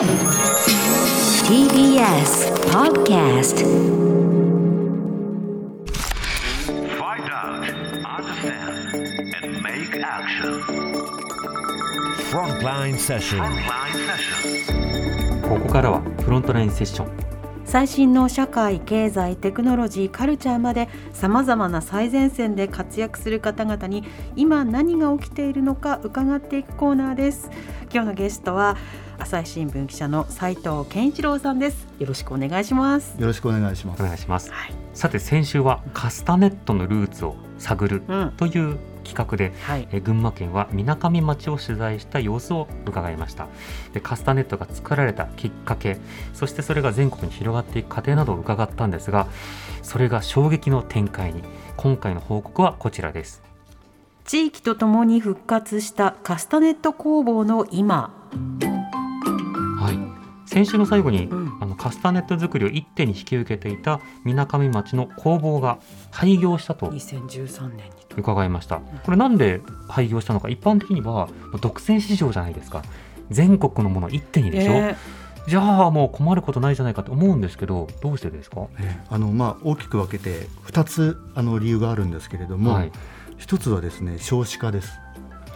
TBS Podcast Find out, understand, and make action. Frontline session. Frontline session. ここからはフロントラインセッション最新の社会経済テクノロジーカルチャーまでさまざまな最前線で活躍する方々に今何が起きているのか伺っていくコーナーです今日のゲストは朝日新聞記者の斉藤健一郎さんです。よろしくお願いします。よろしくお願いします。お。願いします、はい。さて先週はカスタネットのルーツを探るうん。という企画で、はい。え群馬県はみなかみ町を取材した様子を伺いました。でカスタネットが作られたきっかけそしてそれが全国に広がっていく過程などを伺ったんですがそれが衝撃の展開に今回の報告はこちらです。地域とともに復活したカスタネット工房の今、はい先週の最後に、うん。あのカスタネット作りを一手に引き受けていたみなかみ町の工房が廃業したと2013年に伺いました。これなんで廃業したのか。一般的には独占市場じゃないですか。全国のもの一手にでしょ、えじゃあもう困ることないじゃないかと思うんですけどどうしてですか、ねあのまあ大きく分けて2つあの理由があるんですけれども、はい、一つはですね少子化です。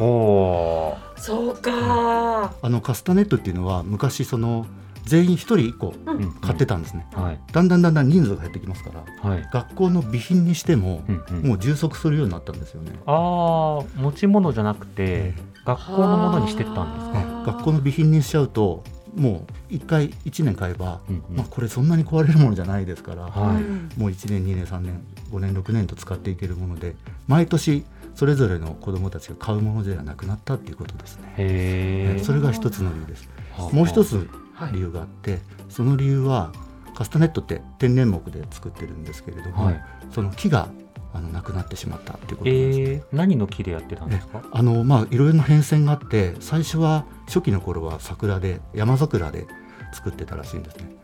おー。そうか。あのカスタネットっていうのは昔その全員1人1個うん。買ってたんですね。はい。だんだんだんだん人数が減ってきますからはい、学校の備品にしてもうんうん、もう充足するようになったんですよね。ああ持ち物じゃなくて学校のものにしてったんですか、ね学校の備品にしちゃうともう1回1年買えば、うんうん。まあ、これそんなに壊れるものじゃないですから、はい。うんもう1年2年3年5年6年と使っていけるもので毎年それぞれの子どもたちが買うものではなくなったっていうことですね。それが一つの理由です。はあ。もう一つはい。理由があって、その理由はカスタネットって天然木で作ってるんですけれども、はい。その木があのなくなってしまったっていうことなんですね。えー、何の木でやってたんですか、あのまあいろいろな変遷があって最初は初期の頃は桜で山桜で作ってたらしいんですね。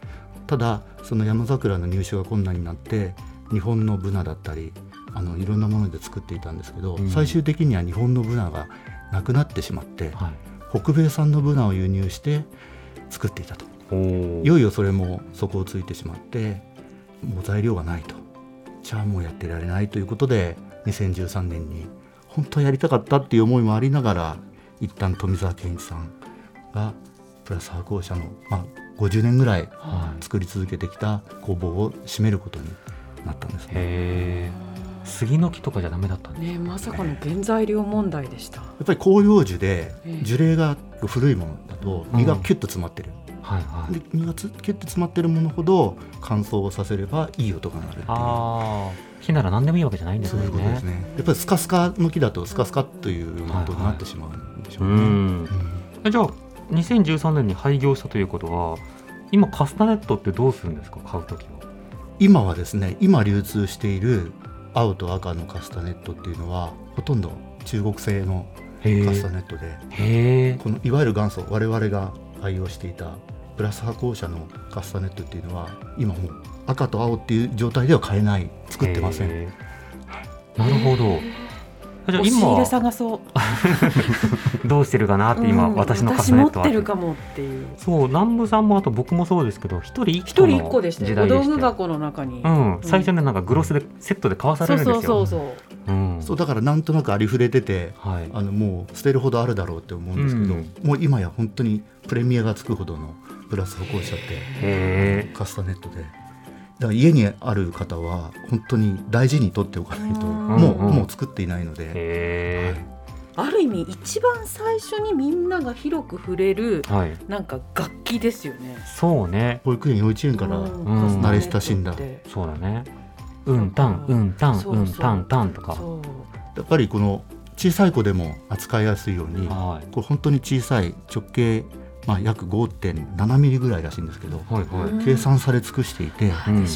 ただその山桜の入手が困難になって日本のブナだったりあのいろんなもので作っていたんですけど、うん。最終的には日本のブナがなくなってしまってはい。北米産のブナを輸入して作っていたと。いよいよそれも底をついてしまってもう材料がないと。じゃあもうやってられないということで2013年に本当はやりたかったっていう思いもありながら一旦富澤健一さんがプラス発酵社の、まあ、50年ぐらいはい。作り続けてきた工房を閉めることになったんですね。へえ杉の木とかじゃダメだったんですねまさかの原材料問題でした。やっぱり広葉樹でええ。樹齢が古いものだと実がキュッと詰まってる、はいはい。で実がつキュッと詰まってるものほど乾燥をさせればいい音が鳴るっていう。ああ木なら何でもいいわけじゃないんですそうよねいうことですね。やっぱりスカスカの木だとスカスカという音になってしまうんでしょううね。んじゃあ2013年に廃業したということは今カスタネットってどうするんですか？買うときは。今はですね、今流通している青と赤のカスタネットっていうのはほとんど中国製のへカスタえネットで、このいわゆる元祖我々が愛用していたプラス発酵車のカスタネットっていうのは今もう赤と青っていう状態では買えない作ってません。なるほど押し入れ今探そう。どうしてるかなって今、うん私のカスネットは。てるかもっていう。そう南部さんもあと僕もそうですけど一人一人一個でしたお道具箱の中に、うん、最初ねなんかグロスでセットで買わされそうるんですよ。そうそうそうう。ん。そうだからなんとなくありふれててはい。あのもう捨てるほどあるだろうって思うんですけど、うん。もう今や本当にプレミアがつくほどのプラス歩行者ってへカスタネットでだから家にある方は本当に大事に取っておかないとうん。もう,、うんもう作っていないので、えへある意味一番最初にみんなが広く触れるえはい。なんか楽器ですよね。そうね。保育園幼稚園から、うん。うん慣れ親しんだ。そうだね。うんたんう。んたんそうんたんたんとか。やっぱりこの小さい子でも扱いやすいようにはい。これ本当に小さい直径、まあ、約5.7ミリぐらいらしいんですけどはいはい。うん計算され尽くしていてうん。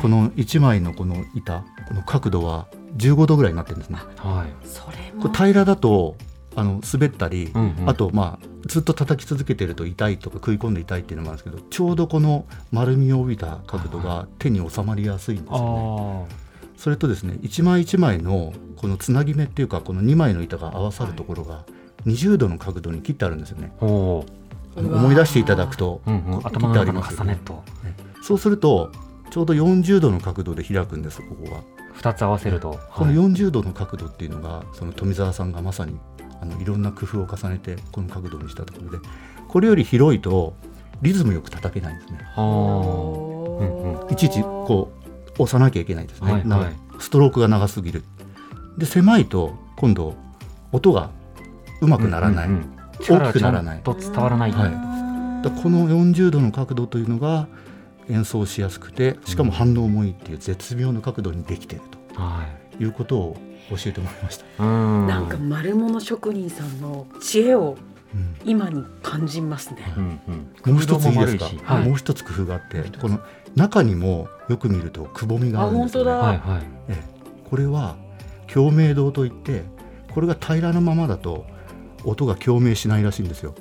この1枚のこの板この角度は15度ぐらいになってるんですね。はい。これ平らだとあの滑ったり、うんうん。あとまあずっと叩き続けてると痛いとか食い込んで痛いっていうのもあるんですけどちょうどこの丸みを帯びた角度が手に収まりやすいんですよね。あそれとですね一枚一枚のこのつなぎ目っていうかこの2枚の板が合わさるところが20度の角度に切ってあるんですよね。あおあのうわー思い出していただくと、うんうん、こ頭の中のカスタネットトそうするとちょうど40度の角度で開くんですここが。2つ合わせると、このはい。40度の角度っていうのがその富澤さんがまさにあのいろんな工夫を重ねてこの角度にしたところでこれより広いとリズムよく叩けないんですね。はうんいちいちこう押さなきゃいけないですね、なはいはい。ストロークが長すぎる。で狭いと今度音がうまあくならない、うんうんうん大きくならない。んと伝わらない、はい。だこの40度の角度というのが演奏しやすくてしかも反応もいいっていう絶妙な角度にできているはということを教えてもらいました。ん。なんか丸物職人さんの知恵をうん。今に感じますね。うんうん、もう一ついいですか、もはい。もう一つ工夫があってこの中にもよく見るとくぼみがあるんですよ、ね。あ本当だ。はいはい。ええ。これは共鳴動といってこれが平らなままだと音が共鳴しないらしいんですよ。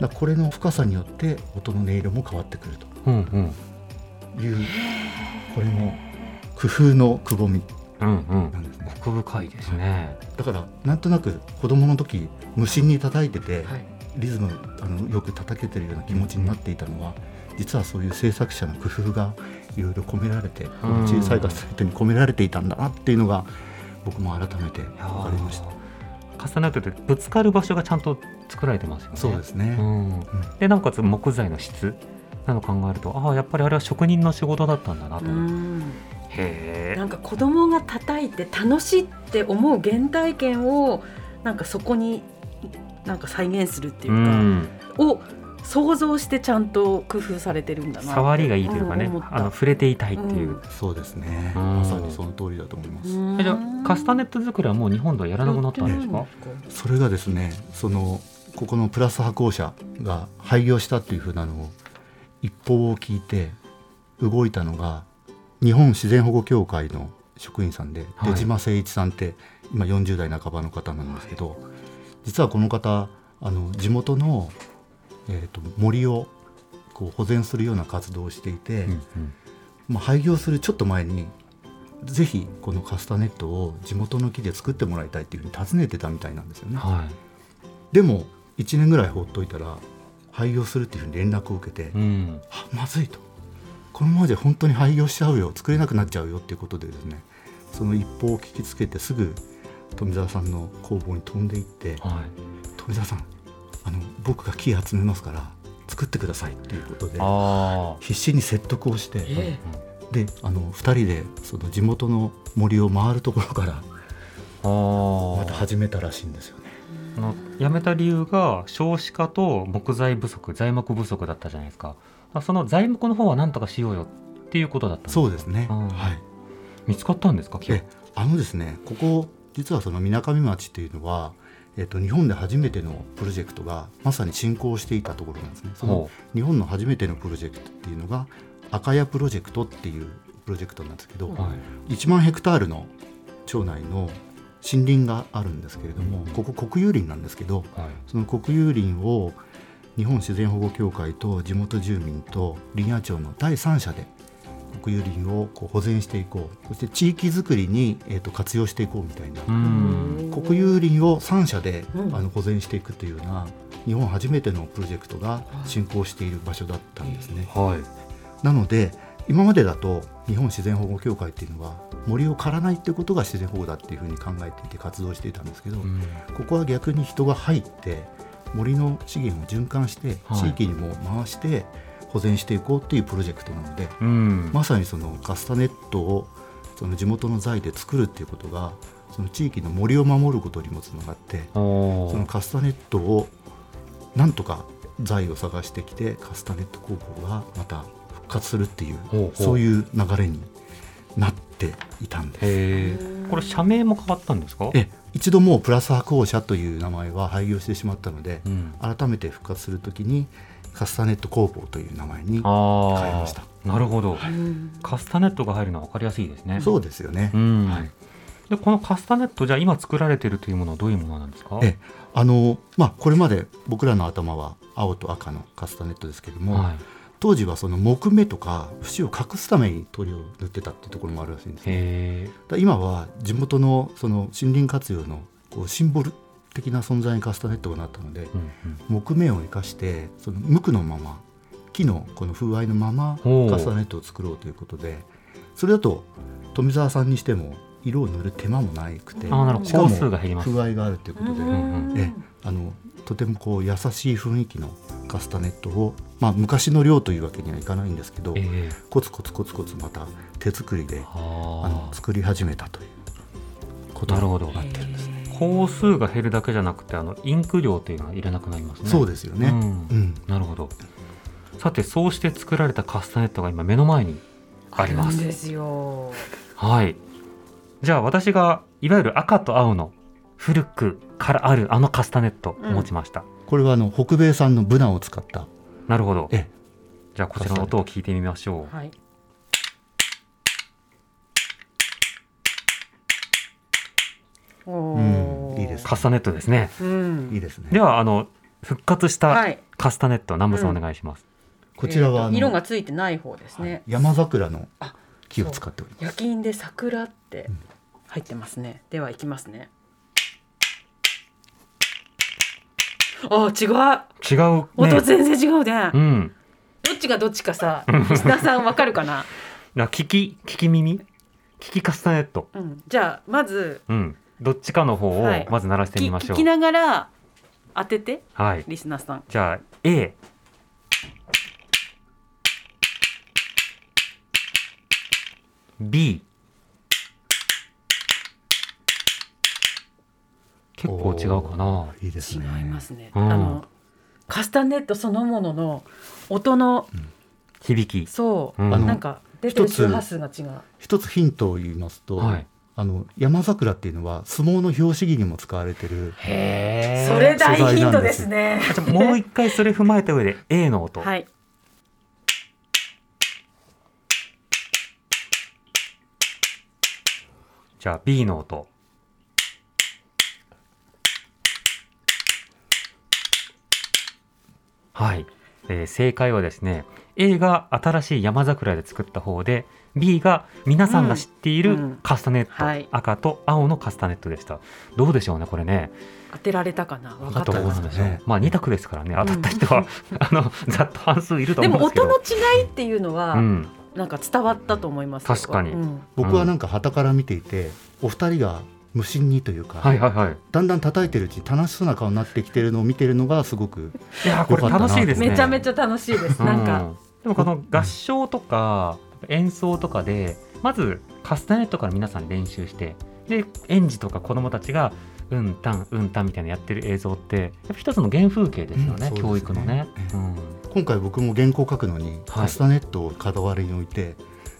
だこれの深さによって音の音色も変わってくるうんうん。というこれも工夫のくぼみ。うんうん。なんですね。奥深いですね、だからなんとなく子供の時無心に叩いてて、はい。リズムあのよく叩けてるような気持ちになっていたのは実はそういう制作者の工夫がいろいろ込められて小さいカセットに込められていたんだなっていうのが僕も改めて分かりましたカスタネットってぶつかる場所がちゃんと作られてますよね。そうですね、うん、でなおかつ木材の質なのを考えるとああやっぱりあれは職人の仕事だったんだなと、うん。へえ。なんか子供が叩いて楽しいって思う原体験をなんかそこになんか再現するっていううか、ん。を想像してちゃんと工夫されてるんだな触りがいいというかね、ん思った。あの触れていたいっていう、うん。そうですね。うん。まさにその通りだと思います、じゃあカスタネット作りはもう日本ではやらなくなったんですか、それがですねそのここのプラス派工社が廃業したっていうふうなのを一報を聞いて動いたのが日本自然保護協会の職員さんで、はい。出島誠一さんって今40代半ばの方なんですけど、実はこの方あの地元の、えー、と森をこう保全するような活動をしていて、うんうん。まあ、廃業するちょっと前にぜひこのカスタネットを地元の木で作ってもらいたいっていうふうに尋ねてたみたいなんですよね。はい。でも1年ぐらい放っといたら廃業するっていうふうに連絡を受けて、うん。あまずいと。このままじゃ本当に廃業しちゃうよ。作れなくなっちゃうよっていうことでですねその一報を聞きつけてすぐ富澤さんの工房に飛んでいってはい「富澤さんあの僕が木集めますから作ってください」っていうことであ必死に説得をして、えであの2人でその地元の森を回るところからああまた始めたらしいんですよね。あの辞めた理由が少子化と木材不足材木不足だったじゃないですか。あその材木の方は何とかしようよっていうことだったんですか？そうですね、うん。はい。見つかったんですか？木はえあのですねここ実はそのみなかみ町っていうのは、えっと、日本で初めてのプロジェクトがまさに進行していたところなんですね。そのほ日本の初めてのプロジェクトっていうのが赤谷プロジェクトっていうプロジェクトなんですけど、うはい。1万ヘクタールの町内の森林があるんですけれども、ここ国有林なんですけどはい。その国有林を日本自然保護協会と地元住民と林野庁の第三者で国有林をこう保全していこう。そして地域づくりに、えー、と活用していこうみたいな、うん。国有林を三者で、うん。あの保全していくというような日本初めてのプロジェクトが進行している場所だったんですね。はい。なので今までだと日本自然保護協会っていうのは森を刈らないっていうことが自然保護だっていうふうに考えていて活動していたんですけど、うん。ここは逆に人が入って森の資源を循環してはい。地域にも回して保全していこうっていうプロジェクトなので、うん。まさにそのカスタネットをその地元の財で作るっていうことがその地域の森を守ることにもつながってそのカスタネットをなんとか財を探してきてカスタネット工房がまた復活するっていうそういう流れになっていたんです。これ社名も変わったんですか？え一度もうプラス白鵬社という名前は廃業してしまったので、うん。改めて復活するときにカスタネット工房という名前にああ変えました。なるほど。うんカスタネットが入るのは分かりやすいですね。そうですよね、うん。はい。でこのカスタネットじゃあ今作られているというものはどういうものなんですか？えあのまあこれまで僕らの頭は青と赤のカスタネットですけども、はい。当時はその木目とか節を隠すために塗料を塗ってたっていうところもあるらしいんですね。へえだから今は地元のその森林活用のこうシンボル的な存在にカスタネットがなったので、木目を生かしてその無垢のまま木のこの風合いのままカスタネットを作ろうということでそれだと富澤さんにしても色を塗る手間もないくてあーなるほど。しかも風合いがあるということで、んえあのとてもこう優しい雰囲気のカスタネットを、まあ、昔の量というわけにはいかないんですけど、ええ。コツコツコツコツまた手作りであ。のあ作り始めたということになってるんです工数が減るだけじゃなくてあのインク量っていうのはいらなくなりますね。そうですよね。うん。うん。なるほど。さてそうして作られたカスタネットが今目の前にあります。るんですよ。はい。じゃあ私がいわゆる赤と青の古くからあるあのカスタネットを持ちました、これはあの北米産のブナを使った。なるほど。えじゃあこちらの音を聞いてみましょう。はい。おーうんカスタネットですねうんいいですね。ではあの復活したはい。カスタネット南部さんお願いします、こちらはえーと色がついてない方ですね。山桜のあ木を使っております。焼き印で桜って入ってますね。ではいきますね。あ違う。違うね音全然違うね。うんどっちがどっちかさ、リスナーさんわかるかな？な聞き聞き耳？聞きカスタネットうん。じゃあまずうんどっちかの方をはい。まず鳴らしてきみましょう、聞きながら当ててはい。リスナーさん。じゃあ A B 結構違うかな。いいです違ね。いますね。うん。あのカスタネットそのものの音の響き。そう、うん。なんか出てる周波数が違う。一つヒントを言いますと、はいあの山桜っていうのは相撲の表紙着にも使われてる。へそれ大ヒントですね。じゃあもう一回それ踏まえた上で A の音、はい。じゃあ B の音はい、えー正解はですね A が新しい山桜で作った方で B が皆さんが知っているうんうん。カスタネット、はい。赤と青のカスタネットでした。どうでしょうねこれね。当てられたかな？分かっどたかな？うなんでしょう、ね。まあ2択ですからね。当たった人は、あのざっと半数いるとでも思うんですけど。音の違いっていうのは、うん、なんか伝わったと思いますよ。確かに。うん。僕はなんか傍から見ていて、お二人が無心にというか、はいはいはい。だんだん叩いてるうちに楽しそうな顔になってきてるのを見てるのがすごくいやーこれ楽しいですね。めちゃめちゃ楽しいです。なんか、うん。でもこの合唱とか演奏とかでまずカスタネットから皆さん練習してで園児とか子どもたちがうんたんうんたんみたいなやってる映像ってやっぱ一つの原風景ですよね、うんね教育のね。ええうん今回僕も原稿書くのにカスタネットを傍らに置いて、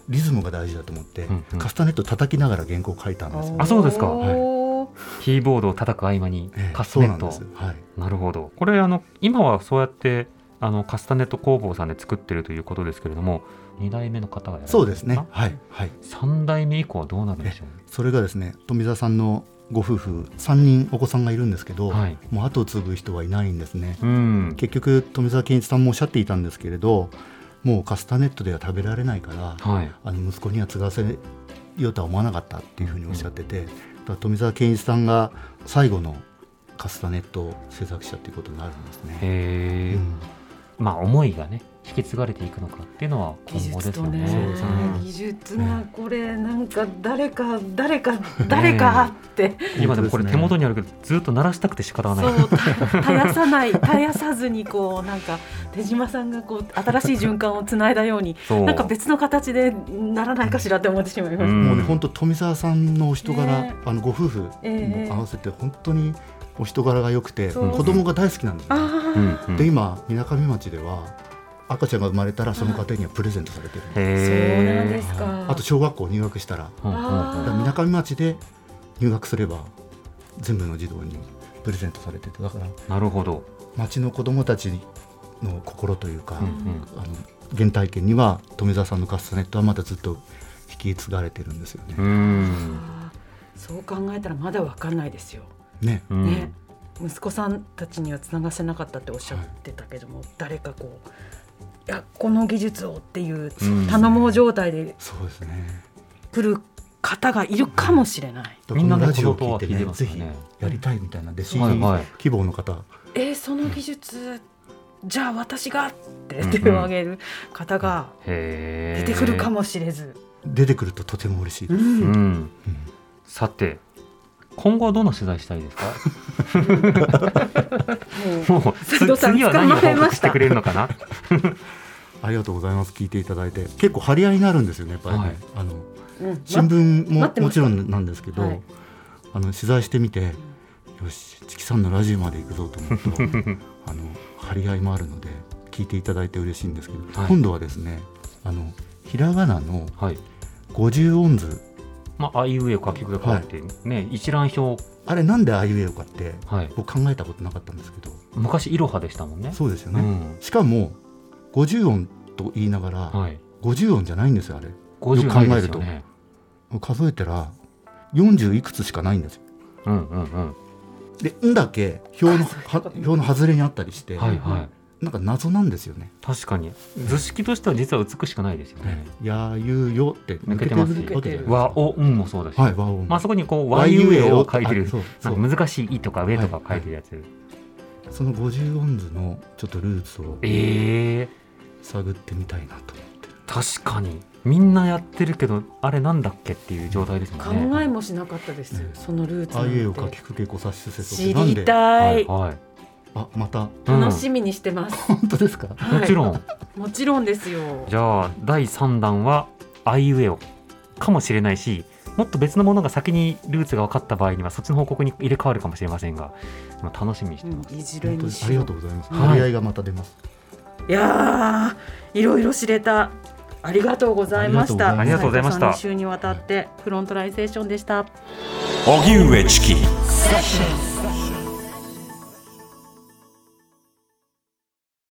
リズムが大事だと思って、うんうんカスタネット叩きながら原稿書いたんですよ。あそうですかおーキーボードを叩く合間にええカスタネットをなんです。はい。なるほどこれあの今はそうやってあのカスタネット工房さんで作ってるということですけれども2代目の方がそうですねか。はいはい。3代目以降はどうなるんでしょう？それがですね富澤さんのご夫婦3人お子さんがいるんですけど、はいもう後を継ぐ人はいないんですね。うん結局富澤健一さんもおっしゃっていたんですけれどもうカスタネットでは食べられないから、はいあの息子には継がせようとは思わなかったっていうふうにおっしゃってて、だから富澤健一さんが最後のカスタネットを制作したっていうことになるんですね。へえ、うんまあ思いがね引き継がれていくのかっていうのは技今後ですよ術とねね。技術がこれなんか誰か誰か誰かって、今でもこれ手元にあるけどずっと鳴らしたくて仕方がない。そうた絶やさない絶やさずにこうなんか手島さんがこう新しい循環をつないだようになんか別の形でならないかしらって思ってしまいました。うん。もうね本当富澤さんのお人柄、ねあのご夫婦ええ。も合わせて本当にお人柄が良くて、そう子供が大好きなんですよ、ね。あうんうんで今みなかみ町では赤ちゃんが生まれたらその家庭にはプレゼントされてるんですあ、そうなんでへすか。あと小学校入学したらみなかみ町で入学すれば全部の児童にプレゼントされててだからなるほど。町の子どもたちの心というか、うんうんあの原体験には富澤さんのカスタネットはまだずっと引き継がれてるんですよね。うそう考えたらまだわかんないですよ。ね。うん。ね、息子さんたちにはつながせなかったっておっしゃってたけども、誰かこういやこの技術をっていううん。頼もう状態でそうですね。来る方がいるかもしれない。みんなねこのラジオを聞いてこの音は聞いてね。ぜひやりたいみたいな弟子はいはい。希望の方。えー、その技術、じゃあ私がってうん。うん手を挙げる方がへ出てくるかも、もしれず。出てくるととても嬉しいです、うん。うん、うん。さて今後はどんな取材したいですか？ももう次は何を報告してくれるのかな？ありがとうございます。聞いていただいて。結構張り合いになるんですよねやっぱりね、はい。あのう、うん。新聞ももちろんなんですけど、はい。あの取材してみて、よしチキさんのラジオまで行くぞと思うと あの張り合いもあるので聞いていただいて嬉しいんですけど、はい。今度はですねあのひらがなのはい。50音図まああいうえを書きく書いてね、一覧表。あれなんであいうえおかってはい。僕考えたことなかったんですけど。昔いろはでしたもんね。そうですよね、うん。しかも50音と言いながら、はい。50音じゃないんですよあれ。50よく考えると。ね数えたら40いくつしかないんですよ。うんうんうん。で「ん」だけ表のは表の外れにあったりして、はいはいなんか謎なんですよね。確かに。図式としては実は美しくないですよね「やゆよ」って抜けてるわけじゃないですか和おんもそうだし、はい和音まあそこにこう和ゆえを書いてる。あそうそなんうか難しい「い」とか「上」とか書いてるやつ、その50音図のちょっとルーツをええ探ってみたいなと思って。確かに。みんなやってるけどあれなんだっけっていう状態ですも考んね。えもしなかったです、ねそのルーツなんあいうえおかてきくけこさしすせそ知りってなんでたい、はい、あまた。うん楽しみにしてます、本当ですか？はい。もちろん。もちろんですよ。じゃあ第3弾はあいうえおかもしれないしもっと別のものが先にルーツが分かった場合にはそっちの報告に入れ替わるかもしれませんが、まあ、楽しみにしてます、うんいずれにしありがとうございます。はい。張り合いがまた出ます。いやーいろいろ知れた。ありがとうございました。ありがとうございました。斉藤さん2週にわたってフロントラインセッションでした。荻上チキ